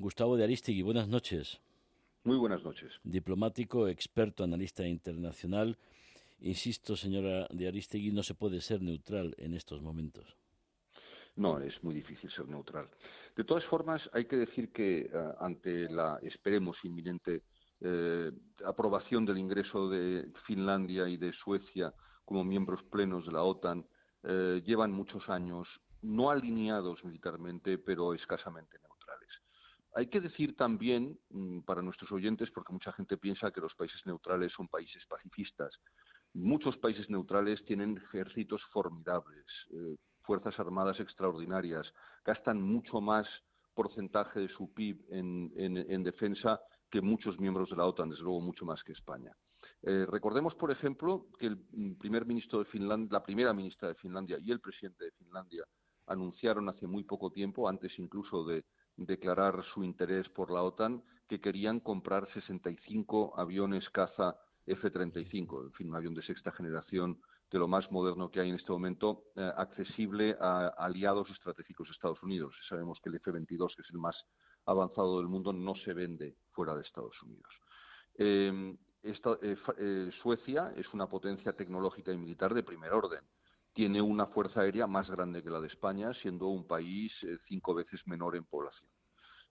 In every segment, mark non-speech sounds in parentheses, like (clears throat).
Gustavo de Aristegui, buenas noches. Muy buenas noches. Diplomático, experto, analista internacional. Insisto, señora de Aristegui, no se puede ser neutral en estos momentos. No, es muy difícil ser neutral. De todas formas, hay que decir que eh, ante la, esperemos, inminente eh, aprobación del ingreso de Finlandia y de Suecia como miembros plenos de la OTAN, eh, llevan muchos años no alineados militarmente, pero escasamente. Hay que decir también, mm, para nuestros oyentes, porque mucha gente piensa que los países neutrales son países pacifistas, muchos países neutrales tienen ejércitos formidables, eh, fuerzas armadas extraordinarias, gastan mucho más porcentaje de su PIB en, defensa que muchos miembros de la OTAN, desde luego mucho más que España. Eh, recordemos, por ejemplo, que el mm, primer ministro de Finlandia, la primera ministra de Finlandia y el presidente de Finlandia anunciaron hace muy poco tiempo, antes incluso de declarar su interés por la OTAN, que querían comprar 65 aviones caza F-35, en fin, un avión de sexta generación de lo más moderno que hay en este momento, eh, accesible a aliados estratégicos de Estados Unidos. Sabemos que el F-22, que es el más avanzado del mundo, no se vende fuera de Estados Unidos. Eh, eh, Suecia es una potencia tecnológica y militar de primer orden tiene una fuerza aérea más grande que la de España, siendo un país cinco veces menor en población.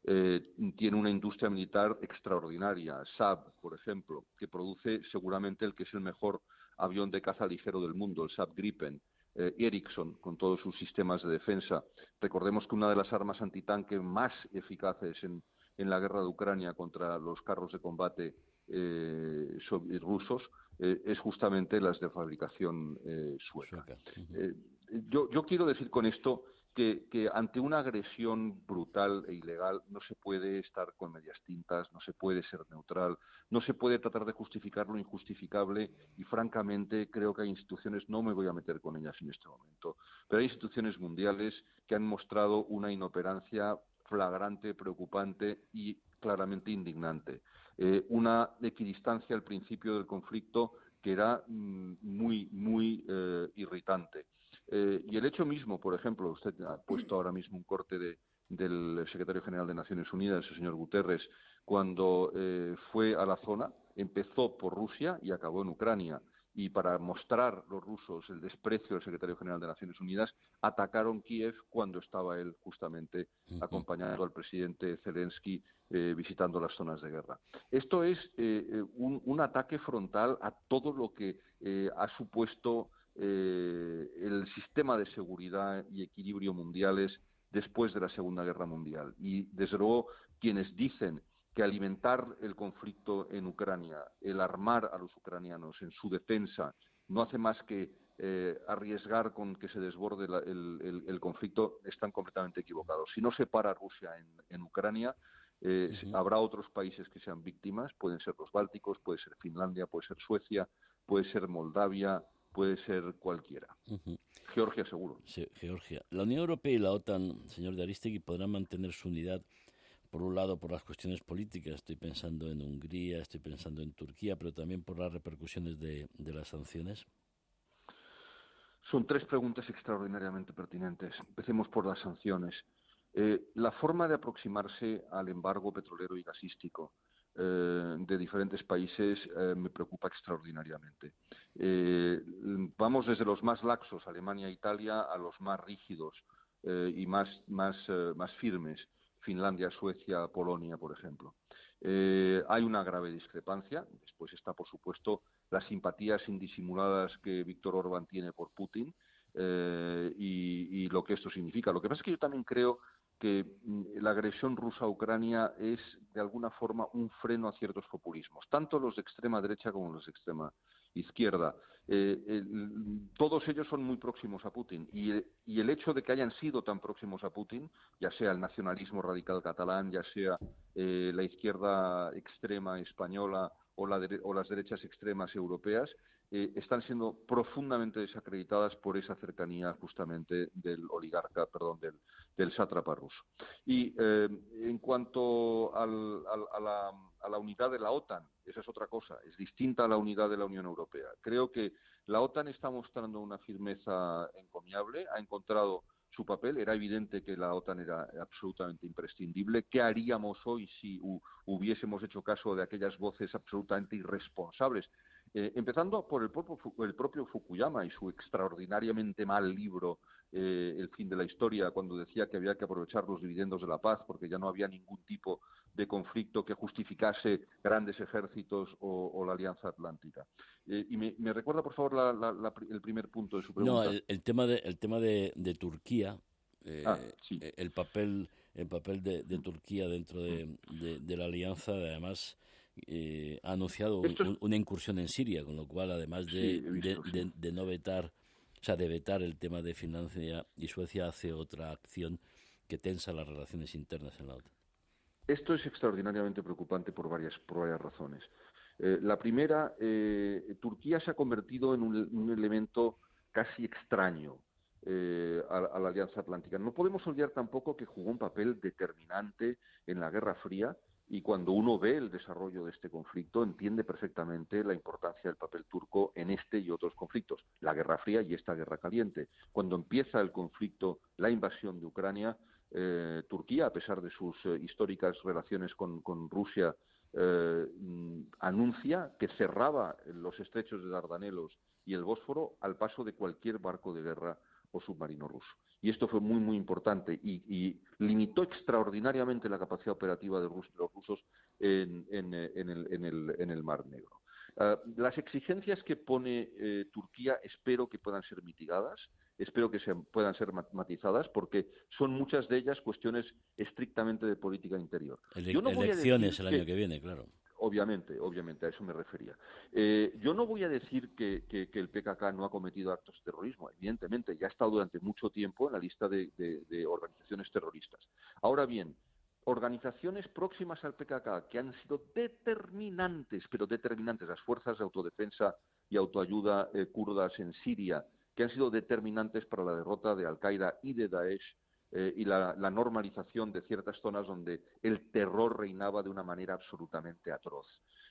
Eh, tiene una industria militar extraordinaria, Saab, por ejemplo, que produce seguramente el que es el mejor avión de caza ligero del mundo, el Saab Gripen. Eh, Ericsson, con todos sus sistemas de defensa. Recordemos que una de las armas antitanque más eficaces en, en la guerra de Ucrania contra los carros de combate eh, rusos eh, es justamente las de fabricación eh, sueca. Yo, quiero decir con esto que, ante una agresión brutal e ilegal no se puede estar con medias tintas, no se puede ser neutral, no se puede tratar de justificar lo injustificable y francamente creo que hay instituciones, no me voy a meter con ellas en este momento, pero hay instituciones mundiales que han mostrado una inoperancia flagrante, preocupante y claramente indignante. Eh, una equidistancia al principio del conflicto que era mm, muy, muy eh, irritante. Eh, y el hecho mismo, por ejemplo, usted ha (clears throat) puesto ahora mismo un corte del secretario general de Naciones Unidas, el señor Guterres, cuando fue a la zona, empezó por Rusia y acabó en Ucrania y para mostrar los rusos el desprecio del secretario general de Naciones Unidas, atacaron Kiev cuando estaba él justamente acompañando al presidente Zelensky eh, visitando las zonas de guerra. Esto es eh, eh, un, ataque frontal a todo lo que ha supuesto el sistema de seguridad y equilibrio mundiales después de la Segunda Guerra Mundial. Y, desde luego, quienes dicen que alimentar el conflicto en Ucrania, el armar a los ucranianos en su defensa, no hace más que eh, arriesgar con que se desborde el, conflicto, están completamente equivocados. Si no se para Rusia en, Ucrania, eh, habrá otros países que sean víctimas, pueden ser los bálticos, puede ser Finlandia, puede ser Suecia, puede ser Moldavia, puede ser cualquiera. Georgia seguro. Sí, Georgia. La Unión Europea y la OTAN, señor de Aristegui, podrán mantener su unidad por un lado por las cuestiones políticas, estoy pensando en Hungría, estoy pensando en Turquía, pero también por las repercusiones de, las sanciones? Son tres preguntas extraordinariamente pertinentes. Empecemos por las sanciones. Eh, la forma de aproximarse al embargo petrolero y gasístico de diferentes países eh, me preocupa extraordinariamente. vamos desde los más laxos, Alemania e Italia, a los más rígidos y más, más, más firmes. Finlandia, Suecia, Polonia, por ejemplo. Eh, hay una grave discrepancia. Después está, por supuesto, las simpatías indisimuladas que Víctor Orbán tiene por Putin eh, y, y, lo que esto significa. Lo que pasa es que yo también creo que mm, la agresión rusa a Ucrania es, de alguna forma, un freno a ciertos populismos, tanto los de extrema derecha como los de extrema izquierda. Eh, todos ellos son muy próximos a Putin y, el hecho de que hayan sido tan próximos a Putin, ya sea el nacionalismo radical catalán, ya sea eh, la izquierda extrema española o, las derechas extremas europeas, eh, están siendo profundamente desacreditadas por esa cercanía justamente del oligarca, perdón, del, del sátrapa ruso. Y en cuanto a la unidad de la OTAN, esa es otra cosa, es distinta a la unidad de la Unión Europea. Creo que la OTAN está mostrando una firmeza encomiable, ha encontrado su papel. Era evidente que la OTAN era absolutamente imprescindible. ¿Qué haríamos hoy si hubiésemos hecho caso de aquellas voces absolutamente irresponsables? Eh, empezando por el propio, el propio, Fukuyama y su extraordinariamente mal libro eh, El fin de la historia, cuando decía que había que aprovechar los dividendos de la paz porque ya no había ningún tipo de conflicto que justificase grandes ejércitos o, la Alianza Atlántica. Eh, y me, recuerda, por favor, el primer punto de su pregunta. No, el, tema de, el tema de, Turquía, ah, el papel, el papel de, Turquía dentro de, de la Alianza, además eh, ha anunciado una incursión en Siria, con lo cual, además de, de, no vetar, o sea, de vetar el tema de Finlandia y Suecia, hace otra acción que tensa las relaciones internas en la OTAN. Esto es extraordinariamente preocupante por varias, por varias razones. Eh, la primera, eh, Turquía se ha convertido en un, elemento casi extraño a, a, la Alianza Atlántica. No podemos olvidar tampoco que jugó un papel determinante en la Guerra Fría y cuando uno ve el desarrollo de este conflicto entiende perfectamente la importancia del papel turco en este y otros conflictos, la Guerra Fría y esta Guerra Caliente. Cuando empieza el conflicto, la invasión de Ucrania, eh, Turquía, a pesar de sus eh, históricas relaciones con, Rusia, eh, mm, anuncia que cerraba los estrechos de Dardanelos y el Bósforo al paso de cualquier barco de guerra o submarino ruso. Y esto fue muy, muy importante y, limitó extraordinariamente la capacidad operativa de, los rusos en, el, Mar Negro. Ah, las exigencias que pone eh, Turquía espero que puedan ser mitigadas, espero que se, puedan ser matizadas, porque son muchas de ellas cuestiones estrictamente de política interior. elecciones el año que viene, claro. Obviamente, obviamente, a eso me refería. Eh, yo no voy a decir que, el PKK no ha cometido actos de terrorismo, evidentemente, ya ha estado durante mucho tiempo en la lista de, organizaciones terroristas. Ahora bien, organizaciones próximas al PKK que han sido determinantes, pero determinantes, las fuerzas de autodefensa y autoayuda eh, kurdas en Siria, que han sido determinantes para la derrota de Al-Qaeda y de Daesh eh, y la, normalización de ciertas zonas donde el terror reinaba de una manera absolutamente atroz.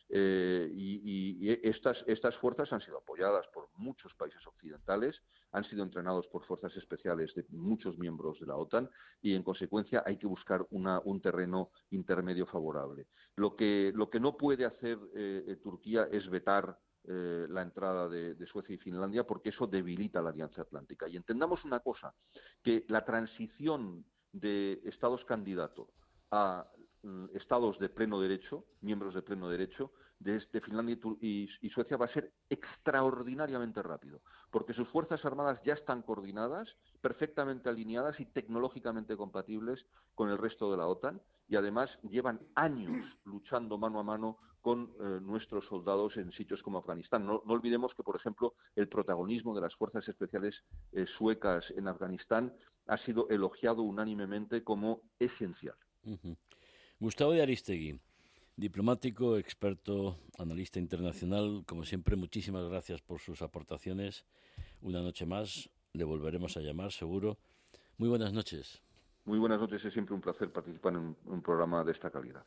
Eh, y, estas, estas fuerzas han sido apoyadas por muchos países occidentales, han sido entrenados por fuerzas especiales de muchos miembros de la OTAN y, en consecuencia, hay que buscar un terreno intermedio favorable. Lo que, lo que no puede hacer eh, Turquía es vetar eh, la entrada de, Suecia y Finlandia porque eso debilita la Alianza Atlántica. Y entendamos una cosa, que la transición de estados candidatos a estados de pleno derecho, miembros de pleno derecho, desde Finlandia y, Suecia va a ser extraordinariamente rápido, porque sus fuerzas armadas ya están coordinadas, perfectamente alineadas y tecnológicamente compatibles con el resto de la OTAN, y además llevan años luchando mano a mano con eh, nuestros soldados en sitios como Afganistán. No, olvidemos que, por ejemplo, el protagonismo de las fuerzas especiales eh, suecas en Afganistán ha sido elogiado unánimemente como esencial. Gustavo de Aristegui, diplomático, experto, analista internacional, como siempre, muchísimas gracias por sus aportaciones. Una noche más, le volveremos a llamar, seguro. Muy buenas noches. Muy buenas noches, es siempre un placer participar en un programa de esta calidad.